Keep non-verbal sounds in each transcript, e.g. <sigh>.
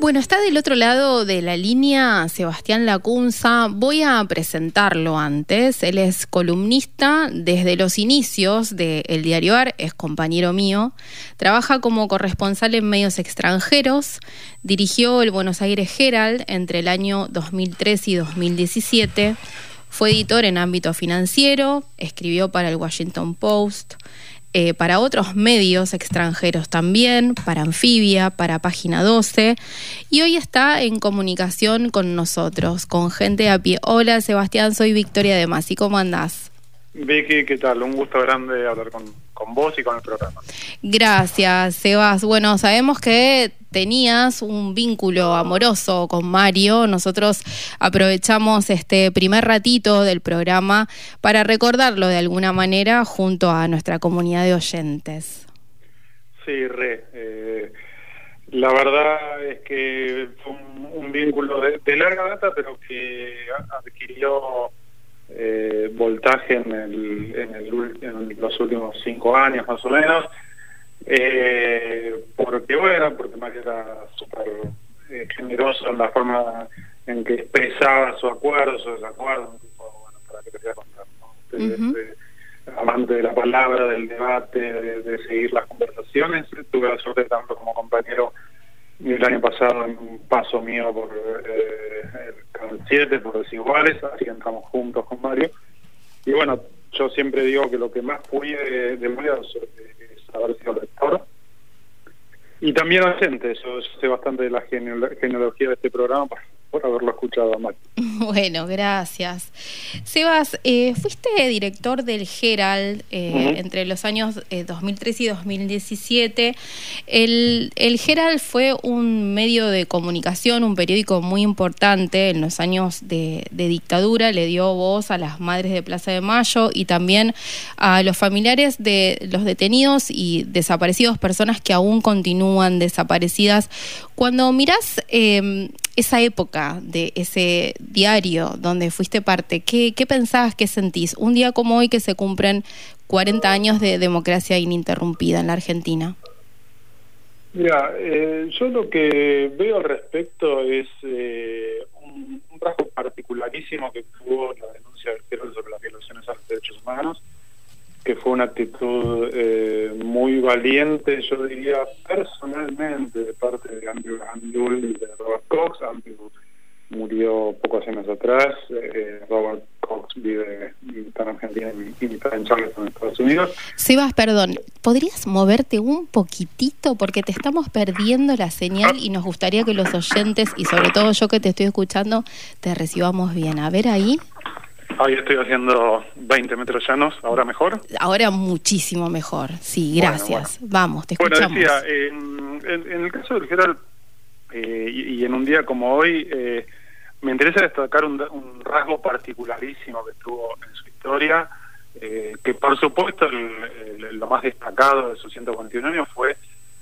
Bueno, está del otro lado de la línea Sebastián Lacunza. Voy a presentarlo antes. Él es columnista desde los inicios de El Diario AR, es compañero mío. Trabaja como corresponsal en medios extranjeros. Dirigió el Buenos Aires Herald entre el año 2003 y 2017. Fue editor en ámbito financiero, escribió para el Washington Post. Eh, para otros medios extranjeros también, para Anfibia, para Página 12, y hoy está en comunicación con nosotros, con gente a pie. Hola Sebastián, soy Victoria de Masi, ¿cómo andás? Vicky, ¿qué tal? Un gusto grande hablar con, con vos y con el programa. Gracias, Sebas. Bueno, sabemos que tenías un vínculo amoroso con Mario. Nosotros aprovechamos este primer ratito del programa para recordarlo de alguna manera junto a nuestra comunidad de oyentes. Sí, re. Eh, la verdad es que fue un, vínculo de, larga data, pero que adquirió eh, voltaje en, el, en, el, en los últimos cinco años más o menos. Eh, porque bueno, porque Mario era súper eh, generoso en la forma en que expresaba su acuerdo, su desacuerdo, bueno, para que te voy a contar, ¿no? Este, amante de la palabra, del debate, de, seguir las conversaciones. Tuve la suerte tanto como compañero el año pasado un paso mío por eh, el Canal 7, por Desiguales, así entramos juntos con Mario. Y bueno, yo siempre digo que lo que más fui de, de Mario es haber sido lector y también oyente, eso, sé bastante de la genealogía de este programa por haberlo escuchado a <laughs> Bueno, gracias. Sebas, eh, fuiste director del Herald eh, entre los años 2003 eh, y 2017. El, el Herald fue un medio de comunicación, un periódico muy importante en los años de, de, dictadura. Le dio voz a las madres de Plaza de Mayo y también a los familiares de los detenidos y desaparecidos, personas que aún continúan desaparecidas. Cuando mirás esa época de ese diario donde fuiste parte, ¿qué, qué pensabas, qué sentís? Un día como hoy que se cumplen 40 años de democracia ininterrumpida en la Argentina. Mira, eh, yo lo que veo al respecto es eh, un, rasgo particularísimo que tuvo la denuncia del sobre las violaciones a los derechos humanos, que fue una actitud eh, muy valiente, yo diría personalmente, de parte de Andrew Andrew y de Robert Cox. Andrew murió pocos años atrás. Eh, Robert Cox vive en Argentina y está en Charleston, Estados Unidos. Sebas, perdón, ¿podrías moverte un poquitito? Porque te estamos perdiendo la señal y nos gustaría que los oyentes, y sobre todo yo que te estoy escuchando, te recibamos bien. A ver ahí. Ahí estoy haciendo 20 metros llanos, ¿ahora mejor? Ahora muchísimo mejor, sí, gracias. Vamos, te escuchamos. Bueno, decía, en, el caso del Gerald, eh, y, en un día como hoy, eh, me interesa destacar un, rasgo particularísimo que tuvo en su historia, eh, que por supuesto lo más destacado de sus 141 años fue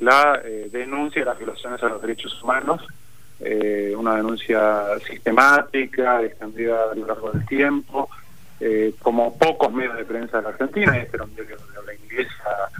la denuncia de las violaciones a los derechos humanos, eh, una denuncia sistemática, extendida a lo largo del tiempo, eh, como pocos medios de prensa de la Argentina, este era un diario de habla inglesa,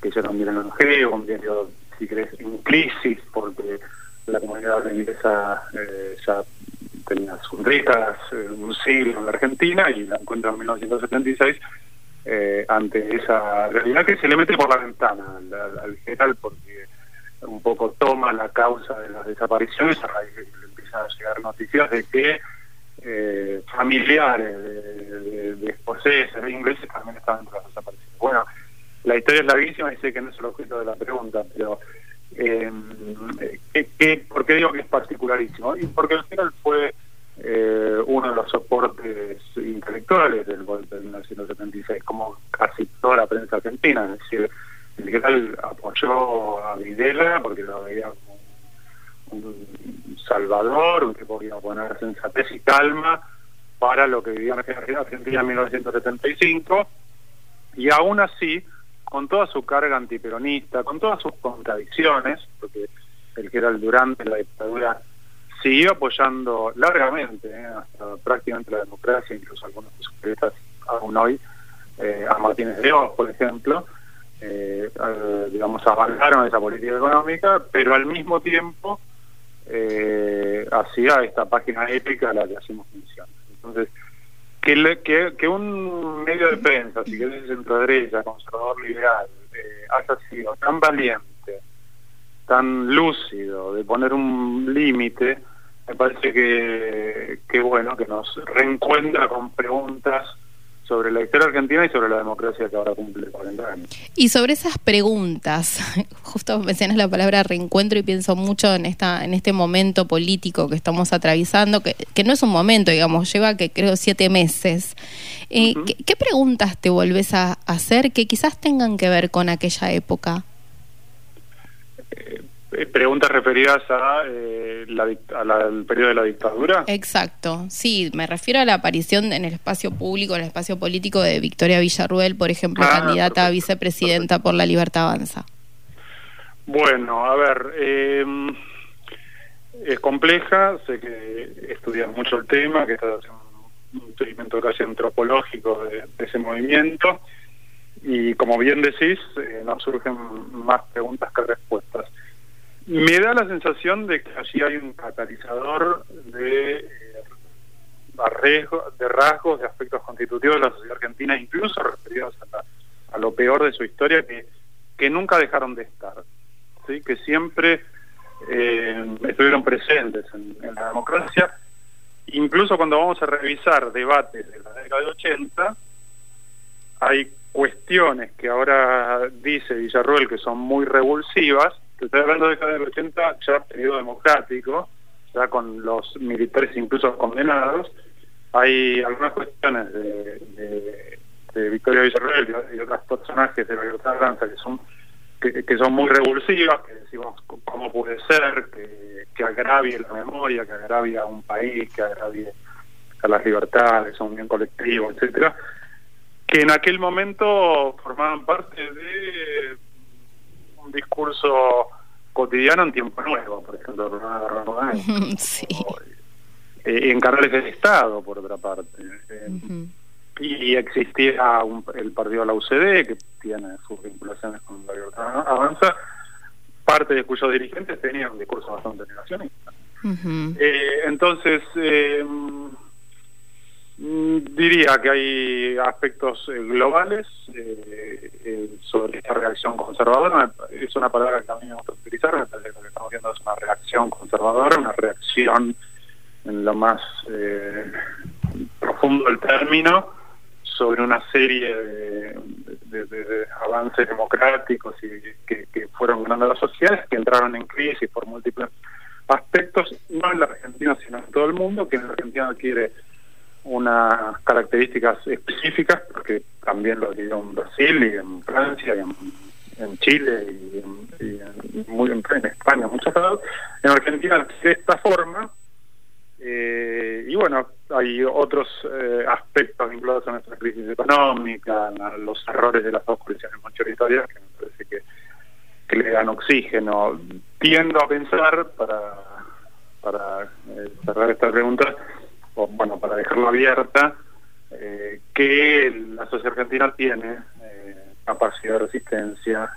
que ya era un diario longevo, un diario, si querés, en crisis, porque la comunidad habla inglesa eh, ya tenía sus décadas, un siglo en la Argentina, y la encuentra en 1976, ante esa realidad que se le mete por la ventana al general, porque un poco toma la causa de las desapariciones a raíz de que le empiezan a llegar noticias de que eh, familiares de, de, escoceses, de ingleses también estaban entre las desapariciones. Bueno, la historia es larguísima y sé que no es el objeto de la pregunta, pero eh, ¿qué, por qué digo que es particularísimo? Y porque al final fue eh, uno de los soportes intelectuales del golpe de 1976, como casi toda la prensa argentina, es decir, el general apoyó a Videla porque lo veía como un, salvador, un tipo que iba a poner sensatez y calma para lo que vivía en Argentina en 1975, y aún así, con toda su carga antiperonista, con todas sus contradicciones, porque el general durante la dictadura siguió apoyando largamente, eh, hasta prácticamente la democracia, incluso algunos de sus aún hoy, eh, a Martínez de Oz, por ejemplo, eh, digamos, avalaron esa política económica, pero al mismo tiempo eh, hacia esta página épica a la que hacemos mención. Entonces, que, que, que, un medio de prensa, si querés centro derecha, conservador liberal, eh, haya sido tan valiente, tan lúcido de poner un límite, me parece que, que bueno, que nos reencuentra con preguntas sobre la historia argentina y sobre la democracia que ahora cumple 40 años. Y sobre esas preguntas, <laughs> justo mencionas la palabra reencuentro y pienso mucho en esta en este momento político que estamos atravesando, que, que no es un momento, digamos, lleva que creo siete meses. Eh, ¿qué, preguntas te volvés a hacer que quizás tengan que ver con aquella época? Eh, eh, preguntas referidas a, eh, al periodo de la dictadura. Exacto, sí, me refiero a la aparición en el espacio público, en el espacio político de Victoria Villarruel, por ejemplo, ah, candidata a vicepresidenta por la Libertad Avanza. Bueno, a ver, em, es compleja, sé que estudias mucho el tema, que estás haciendo un seguimiento casi antropológico de, ese movimiento y como bien decís, eh, nos surgen más preguntas que respuestas. Me da la sensación de que allí hay un catalizador de, eh, de rasgos, de aspectos constitutivos de la sociedad argentina, incluso referidos a, lo peor de su historia, que, nunca dejaron de estar, ¿sí? que siempre eh, estuvieron presentes en, en, la democracia. Incluso cuando vamos a revisar debates de la década de 80, hay cuestiones que ahora dice Villarroel que son muy revulsivas, estoy hablando de década del 80, ya periodo democrático, ya con los militares incluso condenados, hay algunas cuestiones de, de, Victoria Villarreal y, otros personajes de la libertad de que son que, son muy revulsivas, que decimos cómo puede ser, que, que agravie la memoria, que agravie a un país, que agravie a las libertades, a un bien colectivo, etcétera, que en aquel momento formaban parte de un discurso cotidiano en tiempo nuevo, por ejemplo, <laughs> sí. Eh, en canales del Estado, por otra parte. Eh, y existía el partido de la UCD, que tiene sus vinculaciones con la libertad avanza, parte de cuyos dirigentes tenían un discurso bastante negacionista. eh, entonces, eh, diría que hay aspectos eh, globales eh, eh, sobre esta reacción conservadora. Es una palabra que mí me gusta utilizar. Me parece que lo que estamos viendo es una reacción conservadora, una reacción en lo más profundo del término sobre una serie de, avances democráticos y que, fueron ganando las sociedades que entraron en crisis por múltiples aspectos, no en la Argentina, sino en todo el mundo, que en la Argentina quiere unas características específicas, porque también lo digo en Brasil y en Francia y en, Chile y, en, muy, en, España, muchos lados. En Argentina de esta forma. Eh, y bueno, hay otros eh, aspectos vinculados a nuestra crisis económica, a los errores de las dos coaliciones mayoritarias, que me parece que, que le dan oxígeno. Tiendo a pensar, para, para eh, cerrar esta pregunta, o bueno, para dejarlo abierta, eh, que la sociedad argentina tiene eh, capacidad de resistencia,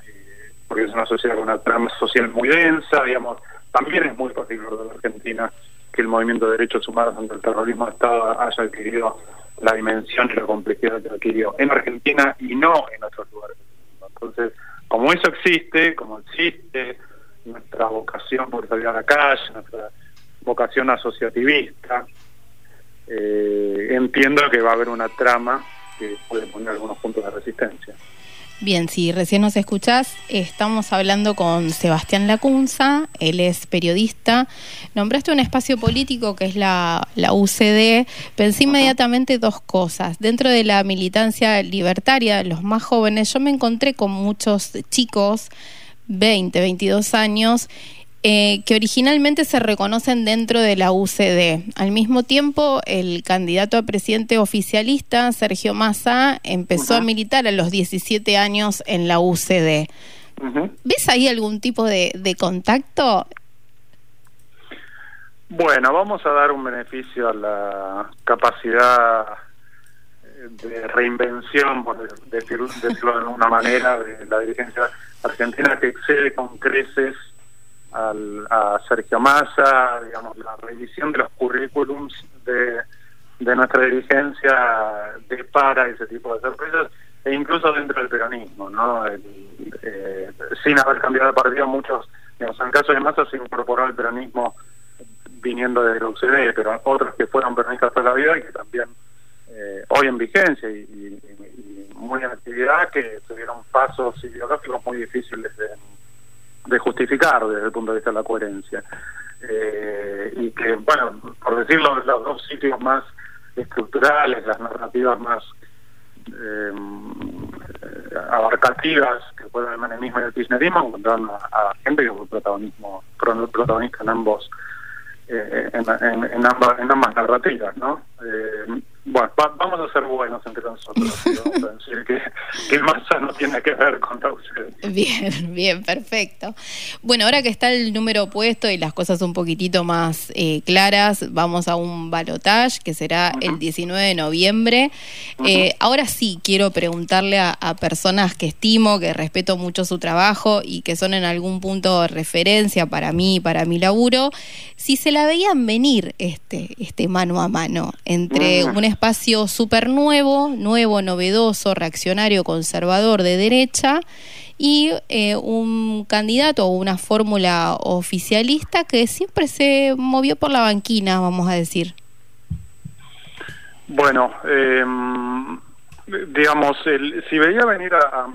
porque es una sociedad con una trama social muy densa, digamos, también es muy particular de Argentina que el movimiento de derechos humanos ante el terrorismo de Estado haya adquirido la dimensión y la complejidad que adquirió en Argentina y no en otros lugares. Entonces, como eso existe, como existe nuestra vocación por salir a la calle, nuestra vocación asociativista, eh, entiendo que va a haber una trama que puede poner algunos puntos de resistencia. Bien, si recién nos escuchás, estamos hablando con Sebastián Lacunza, él es periodista. Nombraste un espacio político que es la, la UCD. Pensé inmediatamente dos cosas. Dentro de la militancia libertaria, los más jóvenes, yo me encontré con muchos chicos, 20, 22 años, eh, que originalmente se reconocen dentro de la UCD. Al mismo tiempo, el candidato a presidente oficialista, Sergio Massa, empezó a militar a los 17 años en la UCD. ¿Ves ahí algún tipo de, contacto? Bueno, vamos a dar un beneficio a la capacidad de reinvención, por decirlo de una manera, de la dirigencia argentina que excede con creces a Sergio Massa, digamos, la revisión de los currículums de, de nuestra dirigencia depara ese tipo de sorpresas, e incluso dentro del peronismo, ¿no? Eh, sin haber cambiado de partido, muchos, digamos, en el caso de Massa se incorporó al peronismo viniendo de la UCD, pero otros que fueron peronistas toda la vida y que también eh, hoy en vigencia y, muy en actividad, que tuvieron pasos ideológicos muy difíciles de, justificar desde el punto de vista de la coherencia. Eh, y que, bueno, por decirlo, los dos sitios más estructurales, las narrativas más eh, abarcativas que fueron el menemismo y el kirchnerismo encontraron a, gente que fue protagonismo, protagonista en ambos eh, en, en, ambas, en ambas narrativas, ¿no? Eh, bueno, vamos a ser buenos entre nosotros. <laughs> vamos a decir que, que el masa no tiene que ver con la Bien, bien, perfecto. Bueno, ahora que está el número puesto y las cosas un poquitito más eh, claras, vamos a un balotage que será el 19 de noviembre. Eh, ahora sí quiero preguntarle a, personas que estimo, que respeto mucho su trabajo y que son en algún punto de referencia para mí, para mi laburo, si se la veían venir este, este mano a mano entre un espacio súper nuevo, nuevo, novedoso, reaccionario, conservador de derecha y eh, un candidato o una fórmula oficialista que siempre se movió por la banquina, vamos a decir. Bueno, em, digamos, el, si veía venir a,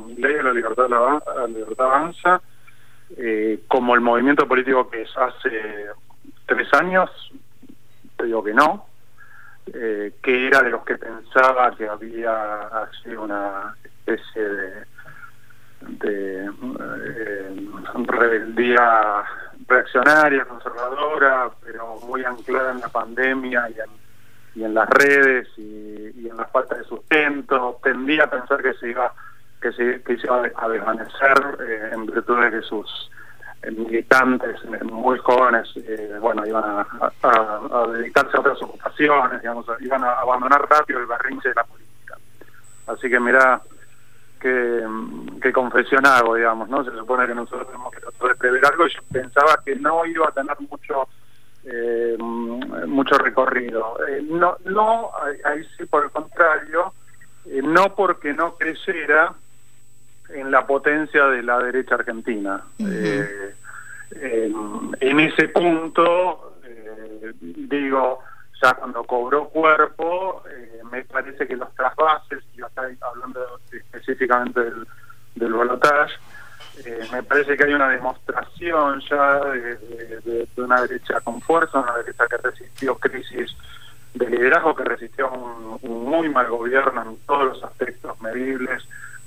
mi ley de la libertad, la, la libertad avanza, eh, como el movimiento político que es hace tres años, te digo que no, eh, que era de los que pensaba que había así una especie de, de eh, rebeldía reaccionaria, conservadora, pero muy anclada en la pandemia y en, las redes y, en la falta de sustento. Tendía a pensar que se iba que se iba a desvanecer eh, en virtud de que sus militantes muy jóvenes, eh, bueno, iban a, dedicarse a otras ocupaciones, digamos, iban a abandonar rápido el barrinche de la política. Así que mira que, que confesión hago, digamos, ¿no? Se supone que nosotros tenemos que tratar de prever algo y yo pensaba que no iba a tener mucho eh, mucho recorrido. Eh, no, no, ahí sí, por el contrario, no porque no creyera, en la potencia de la derecha argentina. Eh, en ese punto, eh, digo, ya cuando cobró cuerpo, eh, me parece que los trasvases, y acá hablando específicamente del, del balotage, me parece que hay una demostración ya de, una derecha con fuerza, una derecha que resistió crisis de liderazgo, que resistió un, un muy mal gobierno en todos los aspectos medibles,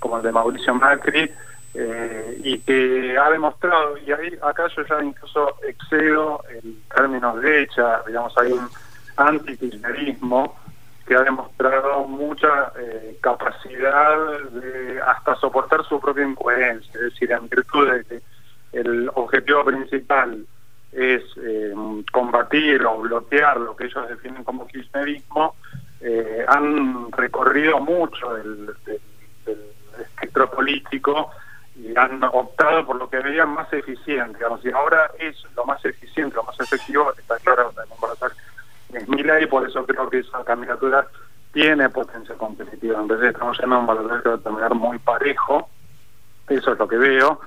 como el de Mauricio Macri, eh, y que ha demostrado, y ahí acá yo ya incluso excedo el término derecha, digamos, hay un antikirchnerismo que ha demostrado mucha eh, capacidad de hasta soportar su propia incoherencia, es decir, en virtud de que el objetivo principal es eh, combatir o bloquear lo que ellos definen como kirchnerismo, han recorrido mucho del espectro político y han optado por lo que veían más eficiente, digamos, y ahora es lo más eficiente, lo más efectivo, está claro, es mi ley, por eso creo que esa candidatura tiene potencia competitiva. En de estamos en un valor que va a terminar muy parejo, eso es lo que veo,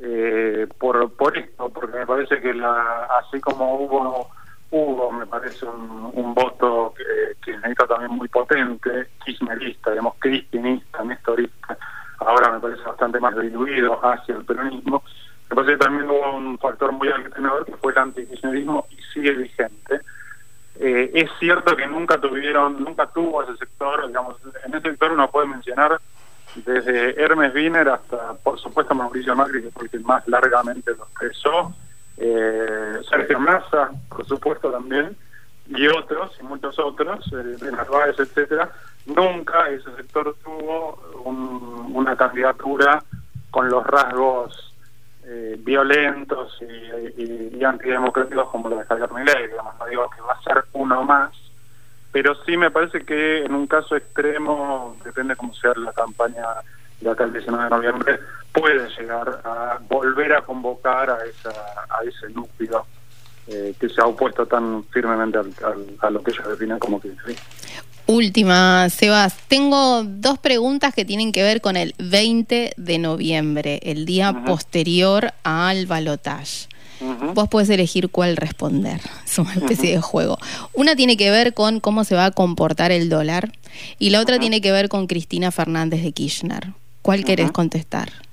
eh, por, por esto, porque me parece que la, así como hubo hubo, me parece, un, voto que, necesita también muy potente, kirchnerista, digamos, cristinista, nestorista, ahora me parece bastante más diluido hacia el peronismo. Me parece que también hubo un factor muy aglutinador que fue el antikirchnerismo y sigue vigente. Eh, es cierto que nunca tuvieron, nunca tuvo ese sector, digamos, en ese sector uno puede mencionar desde Hermes Wiener hasta, por supuesto, Mauricio Macri, que fue el que más largamente lo expresó, eh, Sergio Massa, por supuesto también, y otros, y muchos otros, eh, de Narváez, etcétera, nunca ese sector tuvo una candidatura con los rasgos eh, violentos y, antidemocráticos como lo de Javier Milei, digamos, no digo que va a ser uno más, pero sí me parece que en un caso extremo, depende cómo sea la campaña de acá el 19 de noviembre, puede llegar a volver a convocar a, esa, a ese núcleo eh, que se ha opuesto tan firmemente a lo que ellos definen como que Última, Sebas. Tengo dos preguntas que tienen que ver con el 20 de noviembre, el día posterior al balotaje. Vos puedes elegir cuál responder. <laughs> Es una especie de juego. Una tiene que ver con cómo se va a comportar el dólar y la otra tiene que ver con Cristina Fernández de Kirchner. ¿Cuál querés contestar?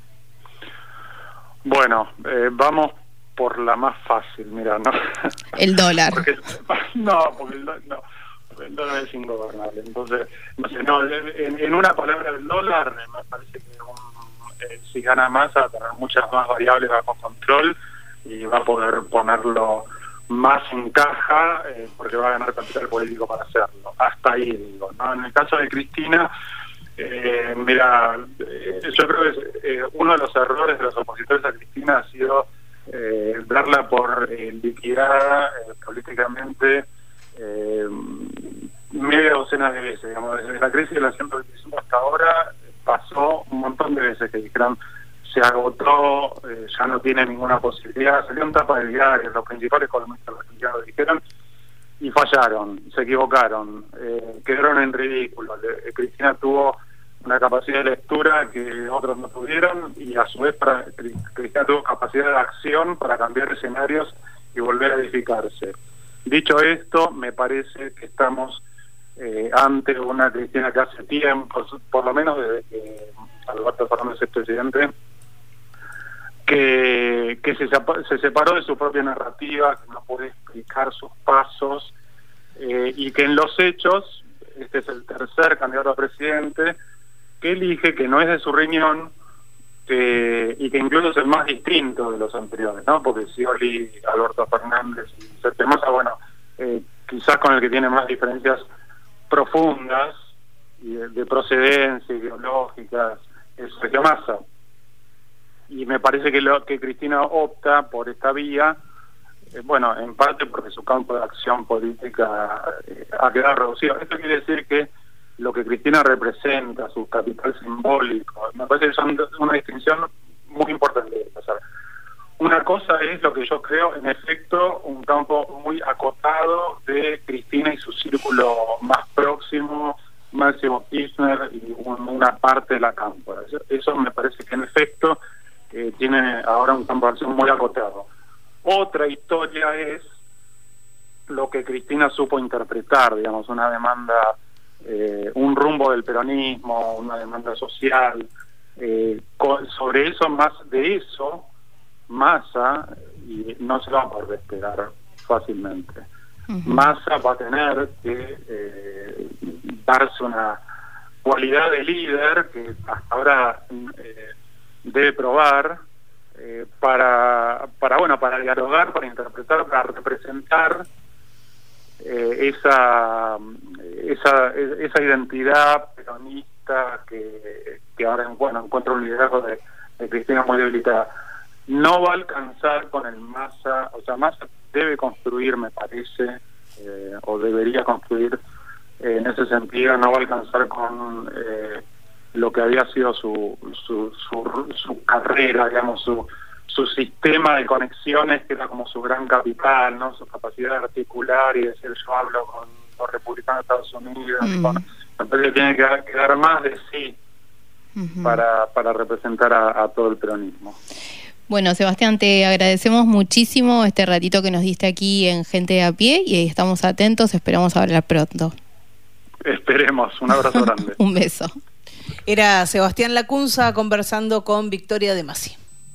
Bueno, eh, vamos por la más fácil, mira, ¿no? El dólar. <laughs> no, porque el, no, el dólar es ingobernable. Entonces, no sé, no, en, una palabra, el dólar me parece que eh, si gana más, va a tener muchas más variables bajo control y va a poder ponerlo más en caja eh, porque va a ganar capital político para hacerlo. Hasta ahí, digo. ¿no? En el caso de Cristina, eh, mira, eh, yo creo que uno de los errores de los opositores a Cristina ha sido darla por liquidada políticamente media docena de veces. Digamos, desde la crisis de la 125 hasta ahora pasó un montón de veces que dijeron se agotó, eh, ya no tiene ninguna posibilidad. Salió un tapa de diario, los principales columnistas lo dijeron y fallaron, se equivocaron, eh, quedaron en ridículo. Eh, Cristina tuvo una capacidad de lectura que otros no tuvieron y a su vez para, Cristina tuvo capacidad de acción para cambiar escenarios y volver a edificarse. Dicho esto, me parece que estamos ante una Cristina que hace tiempo, por lo menos desde que Alberto Fernández es presidente, que, se, se, separó de su propia narrativa, que no puede explicar sus pasos eh, y que en los hechos, este es el tercer candidato a presidente, que elige que no es de su riñón que, y que incluso es el más distinto de los anteriores, ¿no? Porque Scioli, Alberto Fernández y Sergio bueno, eh, quizás con el que tiene más diferencias profundas de, procedencia, ideológicas, es Sergio Massa y me parece que lo que Cristina opta por esta vía eh, bueno en parte porque su campo de acción política eh, ha quedado reducido esto quiere decir que lo que Cristina representa su capital simbólico me parece que son una distinción muy importante una cosa es lo que yo creo en efecto un campo muy acotado de Cristina y su círculo más próximo Máximo Kirchner y una parte de la cámpora. Eso me parece que en efecto eh, tiene ahora un campo de acción muy acotado. Otra historia es lo que Cristina supo interpretar, digamos, una demanda, eh, un rumbo del peronismo, una demanda social. Eh, sobre eso, más de eso, Massa, y no se va a poder despegar fácilmente. Massa va a tener que darse una cualidad de líder que hasta ahora debe probar eh, para, para, bueno, para dialogar, para interpretar, para representar eh, esa, esa, esa identidad peronista que, que ahora bueno, encuentra un liderazgo de, Cristina muy debilitada. No va a alcanzar con el masa, o sea, Massa debe construir, me parece, eh, o debería construir en ese sentido, no va a alcanzar con lo que había sido su, su, su, carrera, digamos, su, su sistema de conexiones, que era como su gran capital, ¿no? su capacidad de articular y decir yo hablo con los republicanos de Estados Unidos. entonces tiene que quedar más de sí para, para representar a, todo el peronismo. Bueno, Sebastián, te agradecemos muchísimo este ratito que nos diste aquí en Gente de a pie y estamos atentos, esperamos hablar pronto. Esperemos, un abrazo <laughs> grande. un beso. Era Sebastián Lacunza conversando con Victoria de Masi.